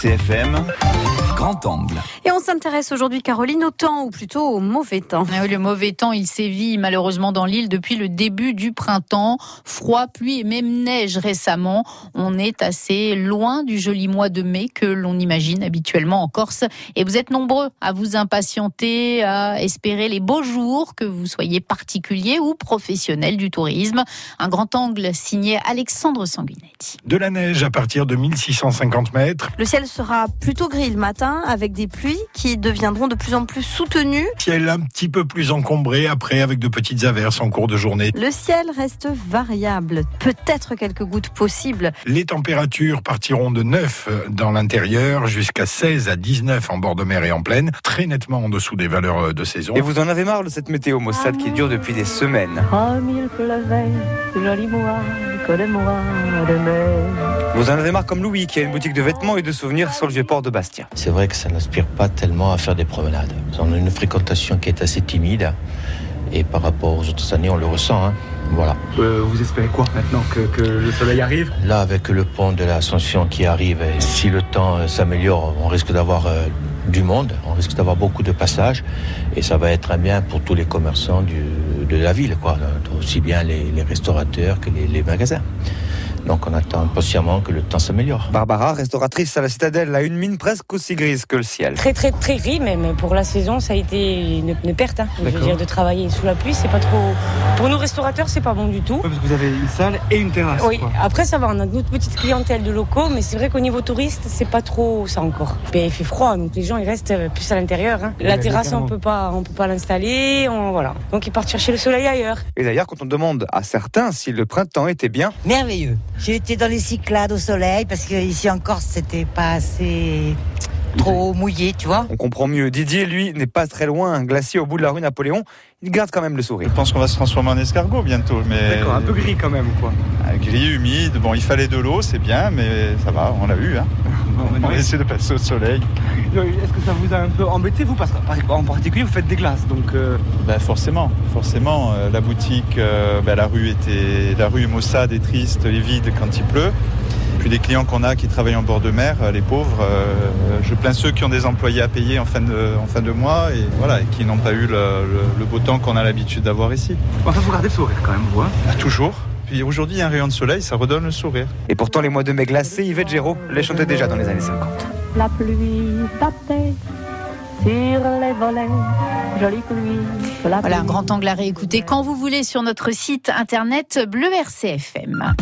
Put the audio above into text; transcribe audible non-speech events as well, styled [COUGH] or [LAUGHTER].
RCFM, grand angle. Et on s'intéresse aujourd'hui, Caroline, au temps, ou plutôt au mauvais temps. Ah oui, le mauvais temps, il sévit malheureusement dans l'île depuis le début du printemps. Froid, pluie et même neige récemment. On est assez loin du joli mois de mai que l'on imagine habituellement en Corse. Et vous êtes nombreux à vous impatienter, à espérer les beaux jours, que vous soyez particulier ou professionnel du tourisme. Un grand angle signé Alexandre Sanguinetti. De la neige à partir de 1650 mètres. Le ciel sera plutôt gris le matin avec des pluies qui deviendront de plus en plus soutenues. Ciel un petit peu plus encombré après avec de petites averses en cours de journée. Le ciel reste variable, peut-être quelques gouttes possibles. Les températures partiront de 9 dans l'intérieur jusqu'à 16 à 19 en bord de mer et en plaine, très nettement en dessous des valeurs de saison. Et vous en avez marre de cette météo maussade qui dure depuis des semaines? Vous en avez marre comme Louis qui a une boutique de vêtements et de souvenirs sur le vieux port de Bastia. C'est vrai que ça n'inspire pas tellement à faire des promenades. On a une fréquentation qui est assez timide et par rapport aux autres années, on le ressent. hein. Voilà. Euh, vous espérez quoi maintenant que, que le soleil arrive? Là, avec le pont de l'Ascension qui arrive, et si le temps euh, s'améliore, on risque d'avoir euh, du monde, on risque d'avoir beaucoup de passages et ça va être un bien pour tous les commerçants du- de la ville, quoi. aussi bien les, restaurateurs que les magasins. Donc on attend patiemment que le temps s'améliore. Barbara, restauratrice à la citadelle, a une mine presque aussi grise que le ciel. Très très très gris, mais, mais pour la saison, ça a été une, une perte. hein. Je veux dire, de travailler sous la pluie, c'est pas trop. Pour nous restaurateurs, c'est pas bon du tout. parce que vous avez une salle et une terrasse. Oui, après ça va, on a notre petite clientèle de locaux, mais c'est vrai qu'au niveau touriste, c'est pas trop ça encore. Mais il fait froid, donc les gens ils restent euh, plus à l'intérieur. hein. La terrasse, on peut pas, on peut pas l'installer, on- voilà. Donc ils partent chercher le soleil ailleurs. Et d'ailleurs, quand on demande à certains si le printemps était bien, Merveilleux. J'ai été dans les Cyclades au soleil parce que ici en Corse c'était pas assez trop mouillé, tu vois. on comprend mieux. Didier, lui, n'est pas très loin, un glacier au bout de la rue Napoléon. Il garde quand même le sourire. Je pense qu'on va se transformer en escargot bientôt, mais gris quand même, quoi. Ah, gris, humide. Bon, il fallait de l'eau, c'est bien, mais ça va, on l'a eu. Hein. [LAUGHS] On va essayer de passer au soleil. Est-ce que ça vous a un peu embêté, vous Parce qu'en particulier, vous faites des glaces, donc... Ben, forcément, forcément. euh, la boutique, euh, ben, la rue était, la rue est maussade et triste et vide quand il pleut. Puis les clients qu'on a qui travaillent en bord de mer, euh, les pauvres, euh, je plains ceux qui ont des employés à payer en fin de, en fin de mois et voilà, et qui n'ont pas eu le, le- le beau temps qu'on a l'habitude d'avoir ici. Enfin, vous gardez le sourire quand même, vous. hein. Ah, toujours. Puis aujourd'hui, un rayon de soleil, ça redonne le sourire. Et pourtant, les mois de mai glacés, Yvette Géraud les chantait déjà dans les années 50. La pluie tapait sur les volets, jolie pluie. La Voilà, un grand angle à réécouter quand vous voulez sur notre site internet Bleu RCFM.